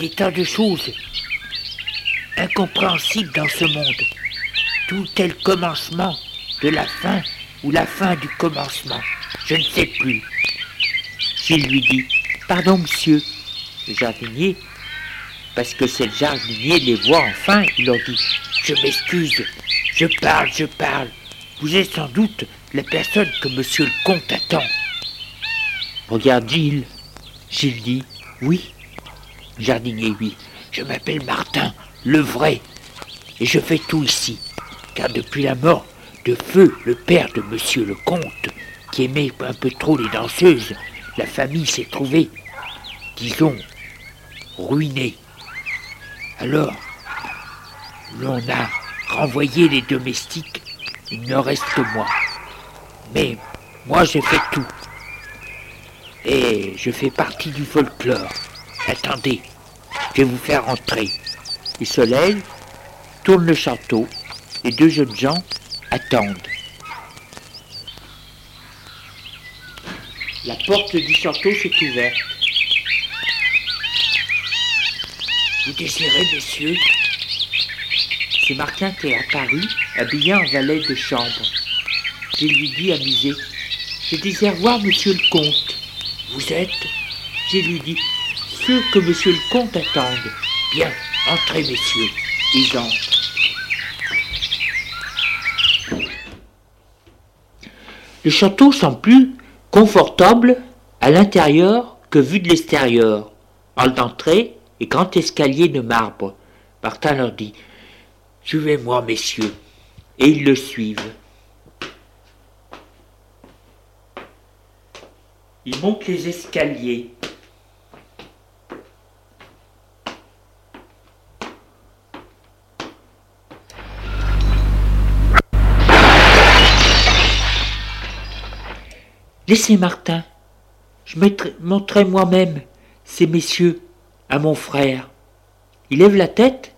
Des tas de choses incompréhensibles dans ce monde. Tout est le commencement de la fin ou la fin du commencement. Je ne sais plus. Gilles lui dit Pardon, monsieur. Le jardinier, parce que c'est le jardinier, les voit enfin, il leur dit Je m'excuse, je parle, je parle. Vous êtes sans doute la personne que monsieur le comte attend. Regarde Gilles. Gilles dit Oui. Jardinier, oui. Je m'appelle Martin, le vrai. Et je fais tout ici. Car depuis la mort de Feu, le père de monsieur le comte, qui aimait un peu trop les danseuses, la famille s'est trouvée, disons, ruinée. Alors, l'on a renvoyé les domestiques, il ne reste que moi. Mais moi j'ai fait tout. Et je fais partie du folklore. Attendez, je vais vous faire entrer. Il se lève, tourne le château, et deux jeunes gens attendent. La porte du château s'est ouverte. Vous désirez, messieurs C'est Martin qui est apparu, habillé en valet de chambre. Je lui dis amusé Je désire voir monsieur le comte. Vous êtes Je lui dis Que monsieur le comte attendent. Bien, entrez, messieurs. Ils entrent. Le château semble plus confortable à l'intérieur que vu de l'extérieur. Hall d'entrée et grand escalier de marbre. Martin leur dit Suivez-moi, messieurs. Et ils le suivent. Ils montent les escaliers. Laissez Martin. Je montrerai moi-même ces messieurs à mon frère. Il lève la tête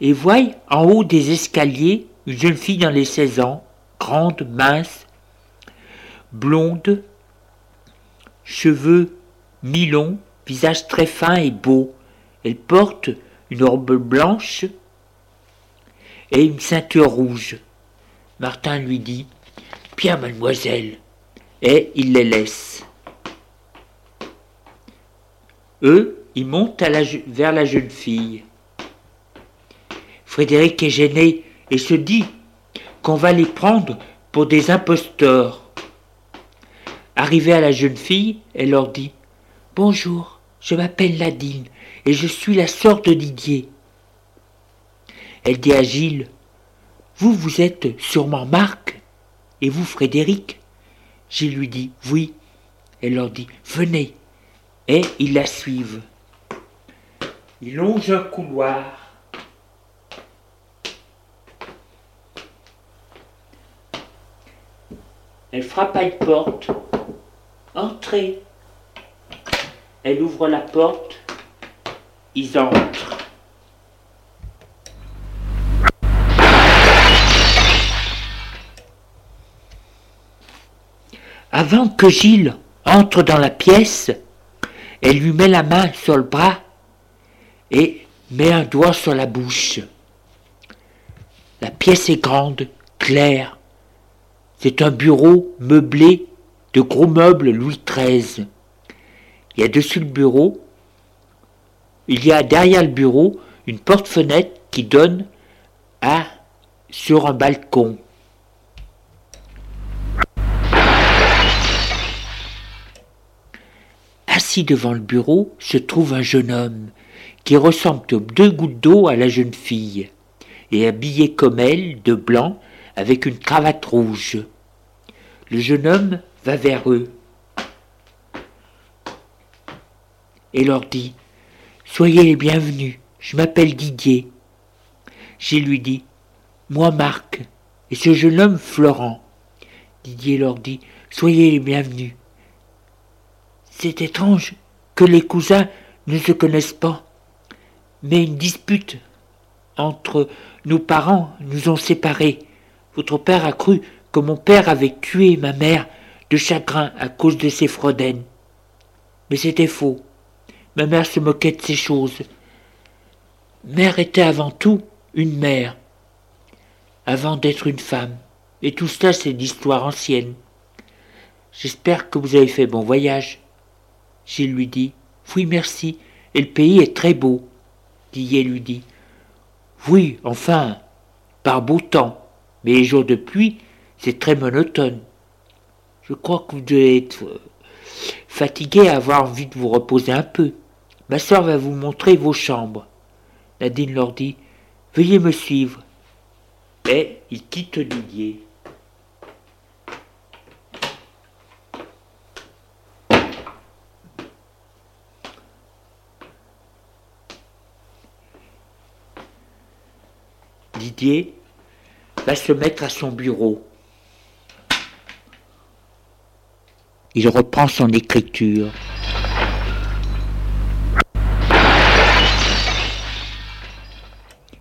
et voit en haut des escaliers une jeune fille dans les 16 ans, grande, mince, blonde, cheveux mi-longs, visage très fin et beau. Elle porte une robe blanche et une ceinture rouge. Martin lui dit Bien, mademoiselle, et il les laisse. Eux, ils montent vers la jeune fille. Frédéric est gêné et se dit qu'on va les prendre pour des imposteurs. Arrivée à la jeune fille, elle leur dit Bonjour, je m'appelle Nadine et je suis la sœur de Didier. Elle dit à Gilles Vous, vous êtes sûrement Marc et vous, Frédéric Gilles lui dit Oui. Elle leur dit Venez. Et ils la suivent. Ils longent un couloir. Elle frappe à une porte. Entrez. Elle ouvre la porte. Ils entrent. Avant que Gilles entre dans la pièce, elle lui met la main sur le bras et met un doigt sur la bouche. La pièce est grande, claire. C'est un bureau meublé de gros meubles Louis XIII. Il y a dessus le bureau, il y a derrière le bureau une porte-fenêtre qui donne à sur un balcon. Assis devant le bureau se trouve un jeune homme qui ressemble aux deux gouttes d'eau à la jeune fille, et habillé comme elle, de blanc, avec une cravate rouge. Le jeune homme va vers eux et leur dit Soyez les bienvenus, je m'appelle Didier. J'ai lui dit Moi Marc, et ce jeune homme Florent. Didier leur dit Soyez les bienvenus. C'est étrange que les cousins ne se connaissent pas mais une dispute entre nos parents nous ont séparés. Votre père a cru que mon père avait tué ma mère de chagrin à cause de ses fraudaines. Mais c'était faux. Ma mère se moquait de ces choses. Mère était avant tout une mère, avant d'être une femme. Et tout cela, c'est d'histoire ancienne. J'espère que vous avez fait bon voyage. Gilles lui dit Oui, merci, et le pays est très beau. Didier lui dit. Oui, enfin, par beau temps, mais les jours de pluie, c'est très monotone. Je crois que vous devez être euh, fatigué à avoir envie de vous reposer un peu. Ma soeur va vous montrer vos chambres. Nadine leur dit Veuillez me suivre. Et il quitte Didier. Va se mettre à son bureau. Il reprend son écriture.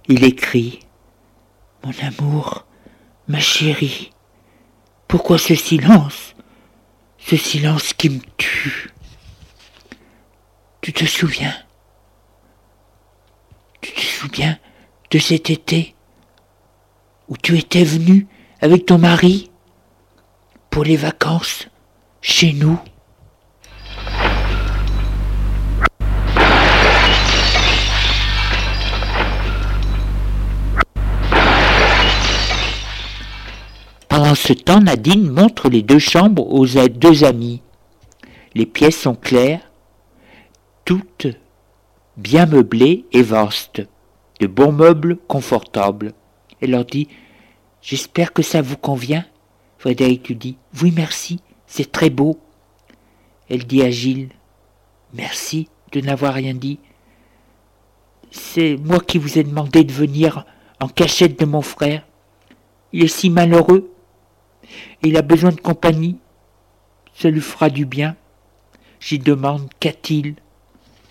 Il écrit Mon amour, ma chérie, pourquoi ce silence Ce silence qui me tue? Tu te souviens? Tu te souviens de cet été? Où tu étais venu avec ton mari pour les vacances chez nous. Pendant ce temps, Nadine montre les deux chambres aux deux amis. Les pièces sont claires, toutes bien meublées et vastes, de bons meubles confortables. Elle leur dit J'espère que ça vous convient. Frédéric lui dit Oui, merci, c'est très beau. Elle dit à Gilles Merci de n'avoir rien dit. C'est moi qui vous ai demandé de venir en cachette de mon frère. Il est si malheureux. Il a besoin de compagnie. Ça lui fera du bien. J'y demande Qu'a-t-il?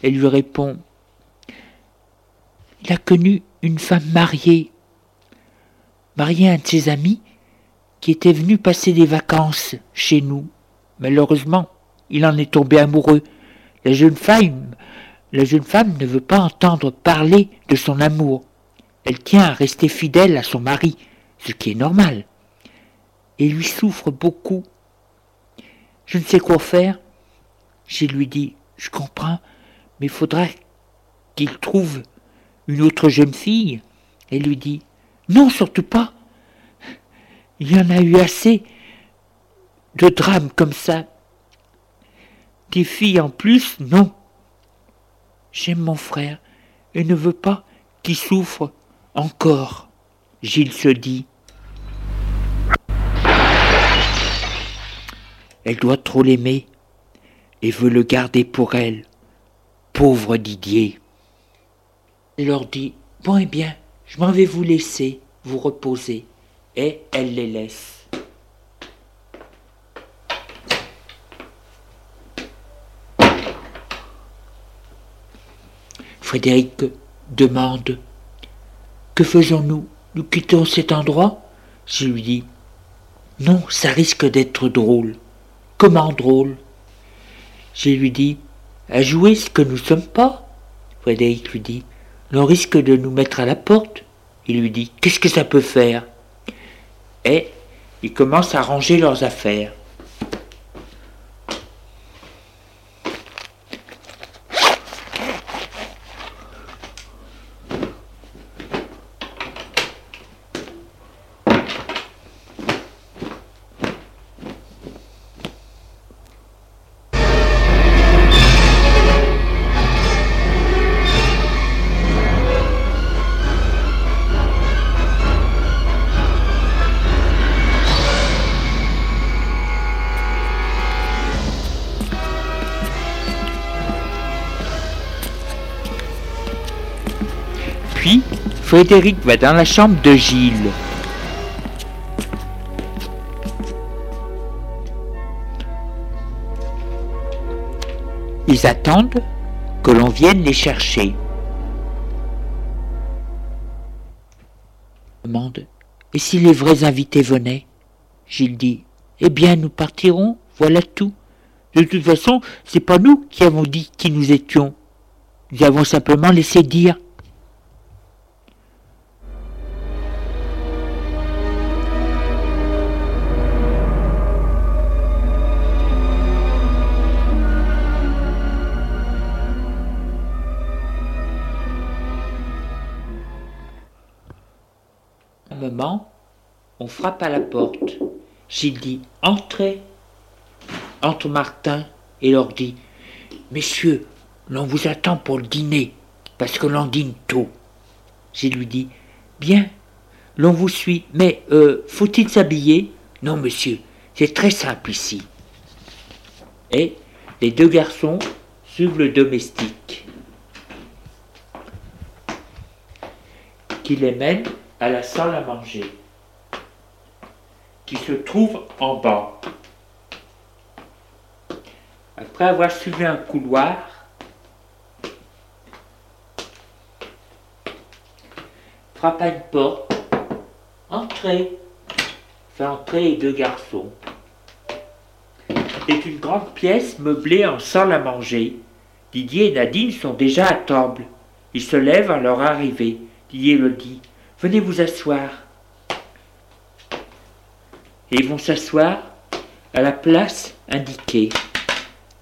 Elle lui répond Il a connu une femme mariée marié un de ses amis qui était venu passer des vacances chez nous. Malheureusement, il en est tombé amoureux. La jeune femme, la jeune femme ne veut pas entendre parler de son amour. Elle tient à rester fidèle à son mari, ce qui est normal, et lui souffre beaucoup. Je ne sais quoi faire. J'ai lui dit, je comprends, mais il faudra qu'il trouve une autre jeune fille. Elle lui dit Non, surtout pas. Il y en a eu assez de drames comme ça. Des filles en plus, non. J'aime mon frère et ne veux pas qu'il souffre encore. Gilles se dit. Elle doit trop l'aimer et veut le garder pour elle. Pauvre Didier. Elle leur dit Bon et bien, je m'en vais vous laisser vous reposer. Et elle les laisse. Frédéric demande Que faisons-nous? Nous quittons cet endroit? Je lui dis Non, ça risque d'être drôle. Comment drôle? Je lui dis À jouer ce que nous sommes pas? Frédéric lui dit l'on risque de nous mettre à la porte. Il lui dit Qu'est-ce que ça peut faire? Et ils commencent à ranger leurs affaires. Frédéric va dans la chambre de Gilles. Ils attendent que l'on vienne les chercher. Demande Et si les vrais invités venaient? Gilles dit Eh bien, nous partirons, voilà tout. De toute façon, c'est pas nous qui avons dit qui nous étions. Nous avons simplement laissé dire. On frappe à la porte. Gilles dit Entrez. Entre Martin et leur dit Messieurs, l'on vous attend pour le dîner, parce que l'on dîne tôt. Gilles lui dit Bien, l'on vous suit, mais euh, faut-il s'habiller? Non, monsieur, c'est très simple ici. Et les deux garçons suivent le domestique, qui les mène à la salle à manger, qui se trouve en bas. Après avoir suivi un couloir, frappe à une porte, entrez, fait entrer les deux garçons. C'est une grande pièce meublée en salle à manger. Didier et Nadine sont déjà à table. Ils se lèvent à leur arrivée. Didier le dit Venez vous asseoir. Et ils vont s'asseoir à la place indiquée,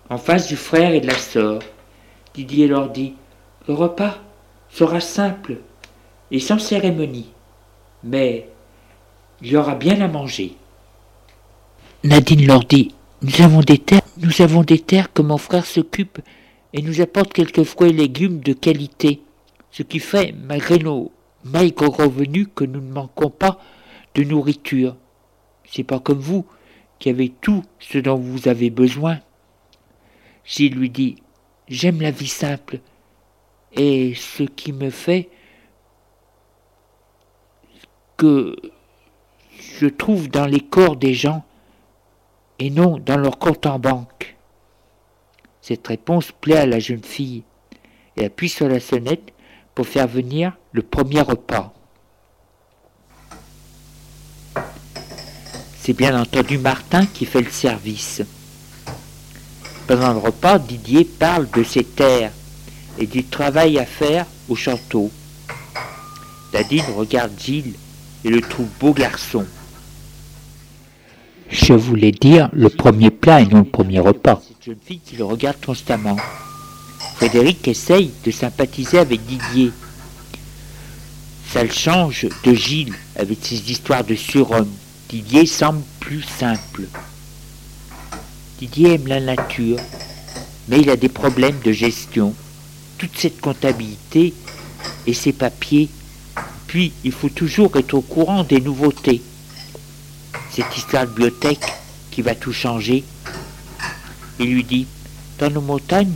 en face du frère et de la sœur. Didier leur dit Le repas sera simple et sans cérémonie, mais il y aura bien à manger. Nadine leur dit Nous avons des terres, que mon frère s'occupe et nous apporte quelques fruits et légumes de qualité, ce qui fait, malgré nos malgré revenu que nous ne manquons pas de nourriture. C'est pas comme vous, qui avez tout ce dont vous avez besoin. Gilles lui dit J'aime la vie simple, et ce qui me fait que je trouve dans les corps des gens et non dans leur compte en banque. Cette réponse plaît à la jeune fille. Elle appuie sur la sonnette pour faire venir le premier repas. C'est bien entendu Martin qui fait le service. Pendant le repas, Didier parle de ses terres et du travail à faire au château. Nadine regarde Gilles et le trouve beau garçon. Je voulais dire le premier plat et non le premier repas. Cette jeune fille qui le regarde constamment. Frédéric essaye de sympathiser avec Didier. Ça le change de Gilles avec ses histoires de surhomme. Didier semble plus simple. Didier aime la nature, mais il a des problèmes de gestion. Toute cette comptabilité et ces papiers. Puis, il faut toujours être au courant des nouveautés. Cette histoire de bibliothèque qui va tout changer. Il lui dit, dans nos montagnes,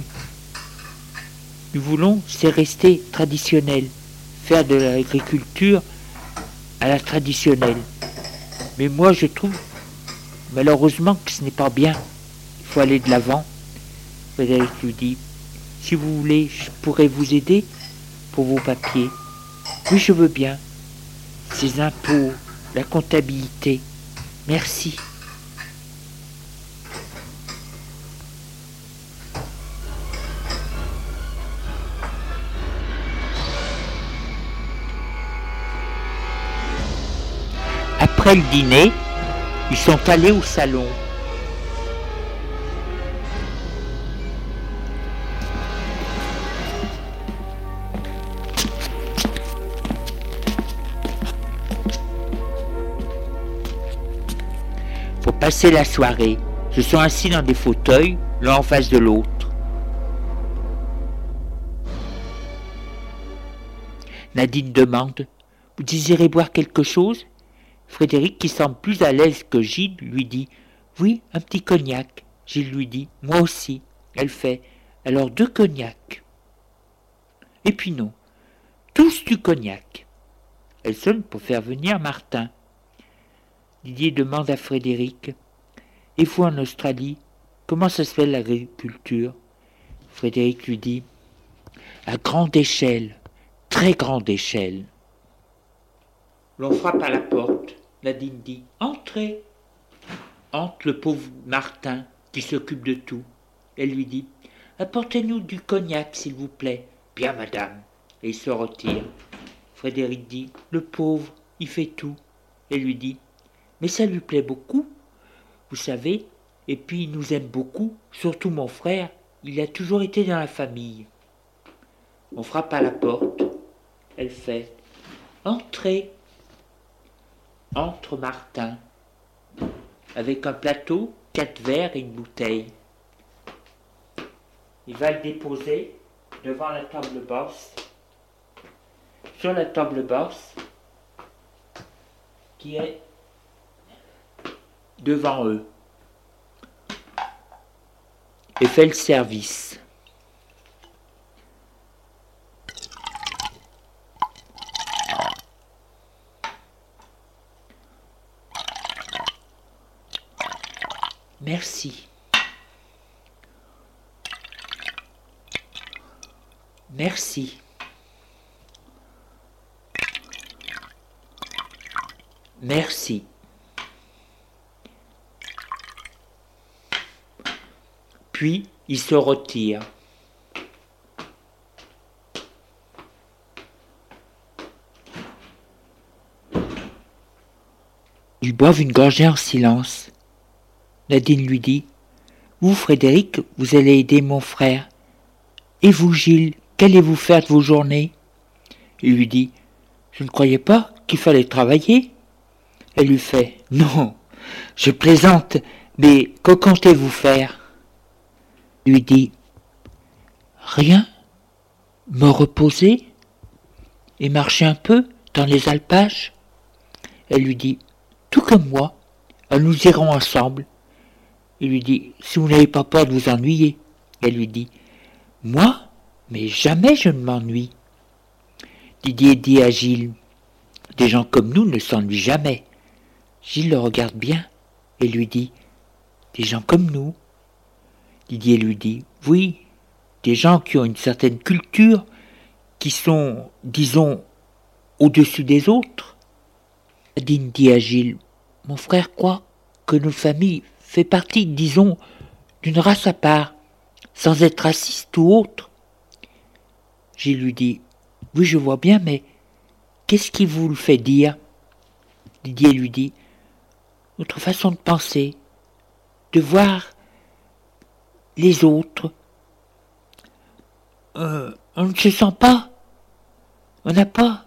nous voulons, c'est rester traditionnel, faire de l'agriculture à la traditionnelle. Mais moi, je trouve, malheureusement, que ce n'est pas bien. Il faut aller de l'avant. Frédéric lui dit, si vous voulez, je pourrais vous aider pour vos papiers. Oui, je veux bien. Ces impôts, la comptabilité. Merci. Après le dîner, ils sont allés au salon. Pour passer la soirée, se sont assis dans des fauteuils, l'un en face de l'autre. Nadine demande Vous désirez boire quelque chose? Frédéric, qui semble plus à l'aise que Gilles, lui dit Oui, un petit cognac. Gilles lui dit Moi aussi. Elle fait Alors deux cognacs. Et puis non, tous du cognac. Elle sonne pour faire venir Martin. Didier demande à Frédéric Et vous en Australie, comment ça se fait l'agriculture? Frédéric lui dit À grande échelle, très grande échelle. L'on frappe à la porte. Nadine dit Entrez. Entre le pauvre Martin qui s'occupe de tout. Elle lui dit Apportez-nous du cognac, s'il vous plaît. Bien, madame. Et il se retire. Frédéric dit Le pauvre, il fait tout. Elle lui dit Mais ça lui plaît beaucoup, vous savez, et puis il nous aime beaucoup, surtout mon frère, il a toujours été dans la famille. On frappe à la porte. Elle fait Entrez entre Martin, avec un plateau, quatre verres et une bouteille. Il va le déposer devant la table basse, sur la table basse qui est devant eux, et fait le service. Merci. Merci. Merci. Puis il se retire. Ils boivent une gorgée en silence. Nadine lui dit Vous, Frédéric, vous allez aider mon frère. Et vous, Gilles, qu'allez-vous faire de vos journées? Il lui dit Je ne croyais pas qu'il fallait travailler. Elle lui fait Non, je plaisante, mais que comptez-vous faire? Il lui dit Rien, me reposer et marcher un peu dans les alpages. Elle lui dit Tout comme moi, nous irons ensemble. Il lui dit Si vous n'avez pas peur de vous ennuyer. Elle lui dit Moi Mais jamais je ne m'ennuie. Didier dit à Gilles Des gens comme nous ne s'ennuient jamais. Gilles le regarde bien et lui dit Des gens comme nous. Didier lui dit Oui, des gens qui ont une certaine culture, qui sont, disons, au-dessus des autres. Nadine dit à Gilles Mon frère croit que nos familles fait partie, disons, d'une race à part, sans être raciste ou autre. J'ai lui dit Oui, je vois bien, mais qu'est-ce qui vous le fait dire? Didier lui dit Notre façon de penser, de voir les autres. euh, on ne se sent pas. On n'a pas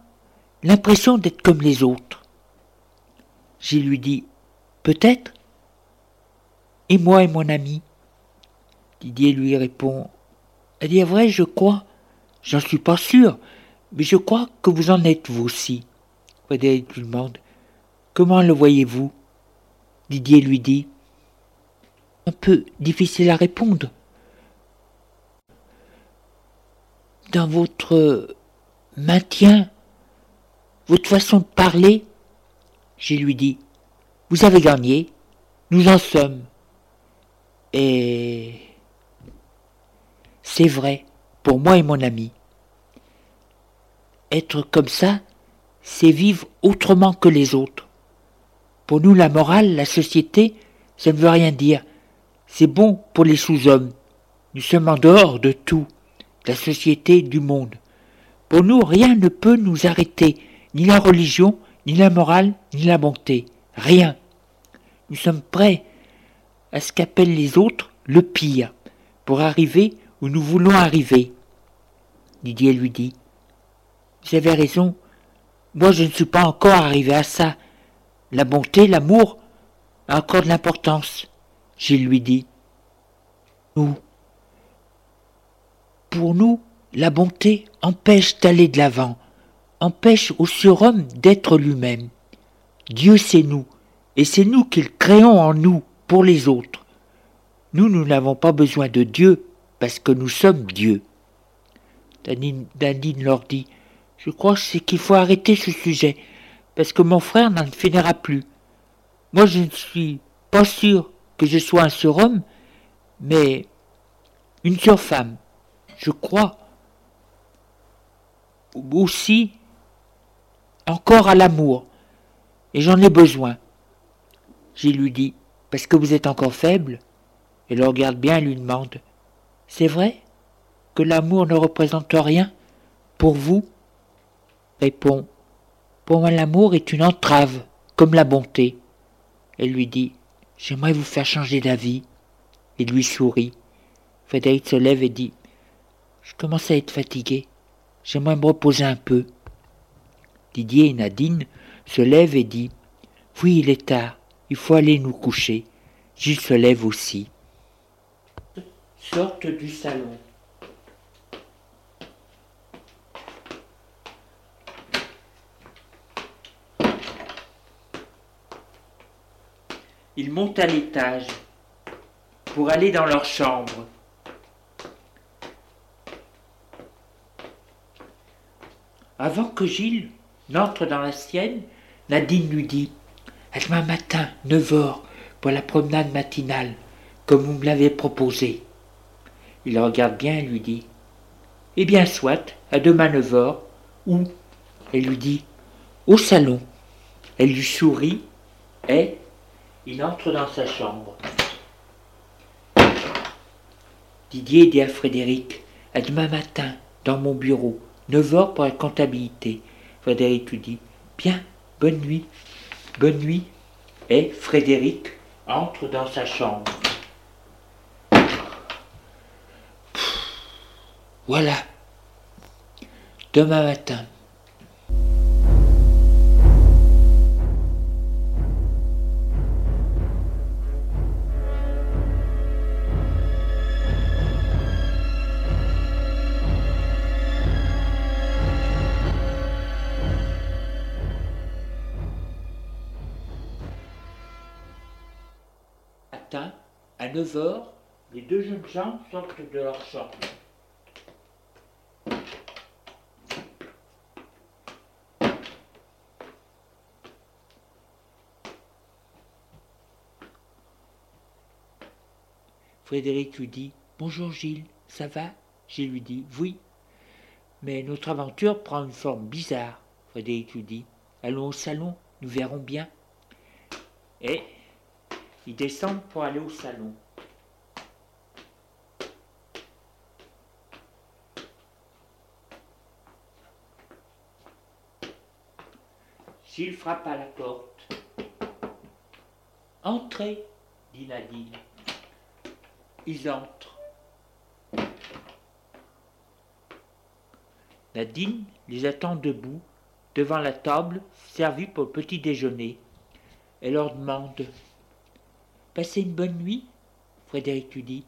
l'impression d'être comme les autres. J'ai lui dit Peut-être. Et moi et mon ami Didier lui répond Elle dit vrai, je crois? J'en suis pas sûr, mais je crois que vous en êtes vous aussi. Frédéric lui demande Comment le voyez-vous? Didier lui dit Un peu difficile à répondre. Dans votre maintien, votre façon de parler, j'ai lui dit Vous avez gagné, nous en sommes. Et c'est vrai pour moi et mon ami. Être comme ça, c'est vivre autrement que les autres. Pour nous, la morale, la société, ça ne veut rien dire. C'est bon pour les sous-hommes. Nous sommes en dehors de tout, la société, du monde. Pour nous, rien ne peut nous arrêter, ni la religion, ni la morale, ni la bonté. Rien. Nous sommes prêts à ce qu'appellent les autres le pire, pour arriver où nous voulons arriver. Didier lui dit. Vous avez raison, moi je ne suis pas encore arrivé à ça. La bonté, l'amour a encore de l'importance. Gilles lui dit. Nous. Pour nous, la bonté empêche d'aller de l'avant, empêche au surhomme d'être lui-même. Dieu c'est nous, et c'est nous qu'il créons en nous pour les autres. Nous, nous n'avons pas besoin de Dieu parce que nous sommes Dieu. Danine, leur dit Je crois qu'il faut arrêter ce sujet, parce que mon frère n'en finira plus. Moi, je ne suis pas sûr que je sois un surhomme, mais une surfemme. Je crois aussi encore à l'amour, et j'en ai besoin. J'ai lui dit Parce que vous êtes encore faible Elle le regarde bien et lui demande C'est vrai que l'amour ne représente rien pour vous? Répond Pour moi, l'amour est une entrave, comme la bonté. Elle lui dit J'aimerais vous faire changer d'avis. Il lui sourit. Frédéric se lève et dit Je commence à être fatigué. J'aimerais me reposer un peu. Didier et Nadine se lèvent et dit Oui, il est tard. Il faut aller nous coucher. Gilles se lève aussi. Sorte du salon. Ils montent à l'étage pour aller dans leur chambre. Avant que Gilles n'entre dans la sienne, Nadine lui dit Demain matin, 9 heures, pour la promenade matinale, comme vous me l'avez proposé. Il regarde bien et lui dit Eh bien, soit, à demain 9 heures. Où Elle lui dit Au salon. Elle lui sourit et il entre dans sa chambre. Didier dit à Frédéric À demain matin, dans mon bureau, 9 heures pour la comptabilité. Frédéric lui dit Bien, bonne nuit. Bonne nuit. Et Frédéric entre dans sa chambre. Voilà. Demain matin. À 9 heures, les deux jeunes gens sortent de leur chambre. Frédéric lui dit Bonjour Gilles, ça va? Gilles lui dit Oui. Mais notre aventure prend une forme bizarre. Frédéric lui dit Allons au salon, nous verrons bien. Et ils descendent pour aller au salon. Gilles frappe à la porte. Entrez, dit Nadine. Ils entrent. Nadine les attend debout, devant la table servie pour le petit déjeuner. Elle leur demande Passez une bonne nuit Frédéric lui dit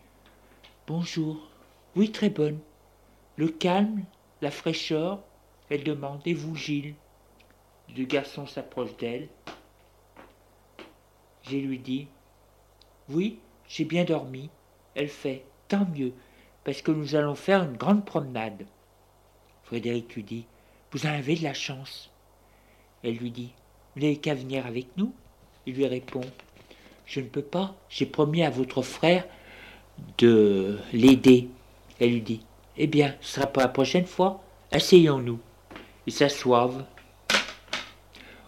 Bonjour. Oui, très bonne. Le calme, la fraîcheur. Elle demande Et vous, Gilles? Le garçon s'approche d'elle. Gilles lui dit Oui, j'ai bien dormi. Elle fait Tant mieux, parce que nous allons faire une grande promenade. Frédéric lui dit Vous en avez de la chance. Elle lui dit Vous n'avez qu'à venir avec nous? Il lui répond Je ne peux pas, j'ai promis à votre frère de l'aider. Elle lui dit Eh bien, ce sera pour la prochaine fois. Asseyons-nous. Ils s'assoivent,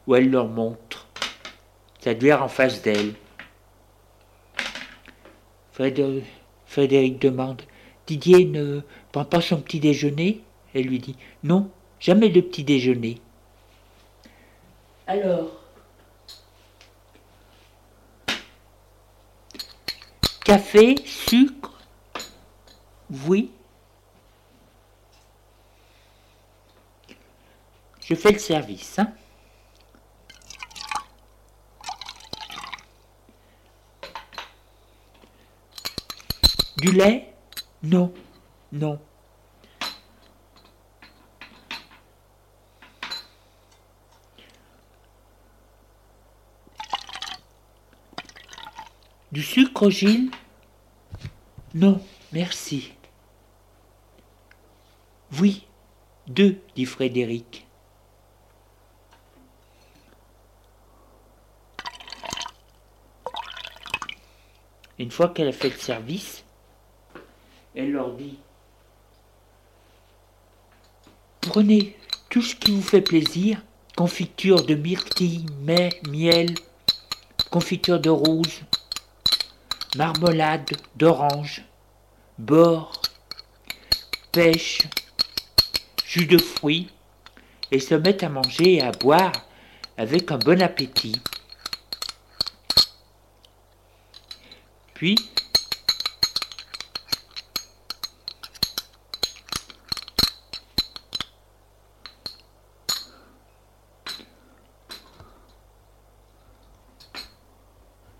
où elle leur montre sa bière en face d'elle. Frédéric demande Didier ne prend pas son petit déjeuner? Elle lui dit Non, jamais de petit déjeuner. Alors, café, sucre, oui. Je fais le service. Hein. Du lait? Non, non. Du sucre, Gilles Non, merci. Oui, deux, dit Frédéric. Une fois qu'elle a fait le service, elle leur dit Prenez tout ce qui vous fait plaisir, confiture de myrtille, miel, confiture de rose, marmelade d'orange, beurre, pêche, jus de fruits, et se mettent à manger et à boire avec un bon appétit. Puis,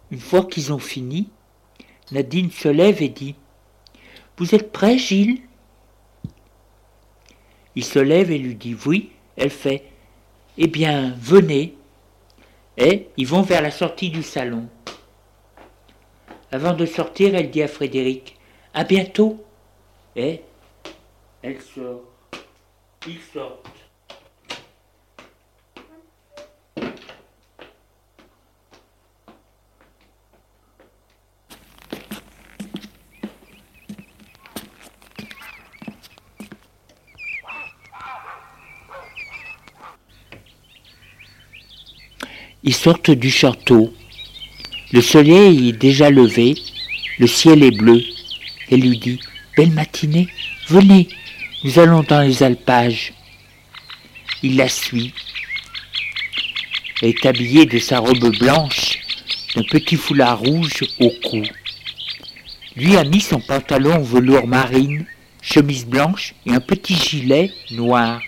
une fois qu'ils ont fini, Nadine se lève et dit Vous êtes prêt, Gilles? Il se lève et lui dit Oui. Elle fait Eh bien, venez. Et ils vont vers la sortie du salon. Avant de sortir, elle dit à Frédéric À bientôt. Et elle sort. Ils sortent. Ils sortent du château. Le soleil est déjà levé, le ciel est bleu. Elle lui dit Belle matinée, venez, nous allons dans les alpages. Il la suit. Elle est habillée de sa robe blanche, d'un petit foulard rouge au cou. Lui a mis son pantalon en velours marine, chemise blanche et un petit gilet noir.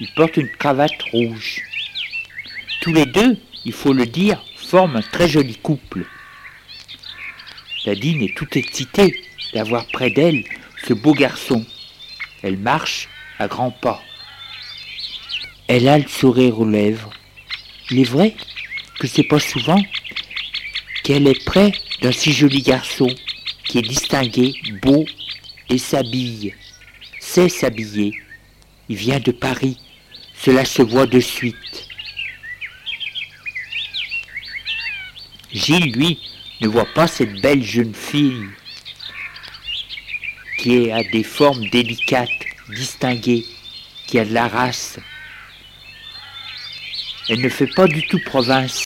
Il porte une cravate rouge. Tous les deux, il faut le dire, forment un très joli couple. Nadine est tout excitée d'avoir près d'elle ce beau garçon. Elle marche à grands pas. Elle a le sourire aux lèvres. Il est vrai que c'est pas souvent qu'elle est près d'un si joli garçon qui est distingué, beau et s'habille. Sait s'habiller. Il vient de Paris. Cela se voit de suite. Gilles, lui, ne voit pas cette belle jeune fille qui a des formes délicates, distinguées, qui a de la race. Elle ne fait pas du tout province.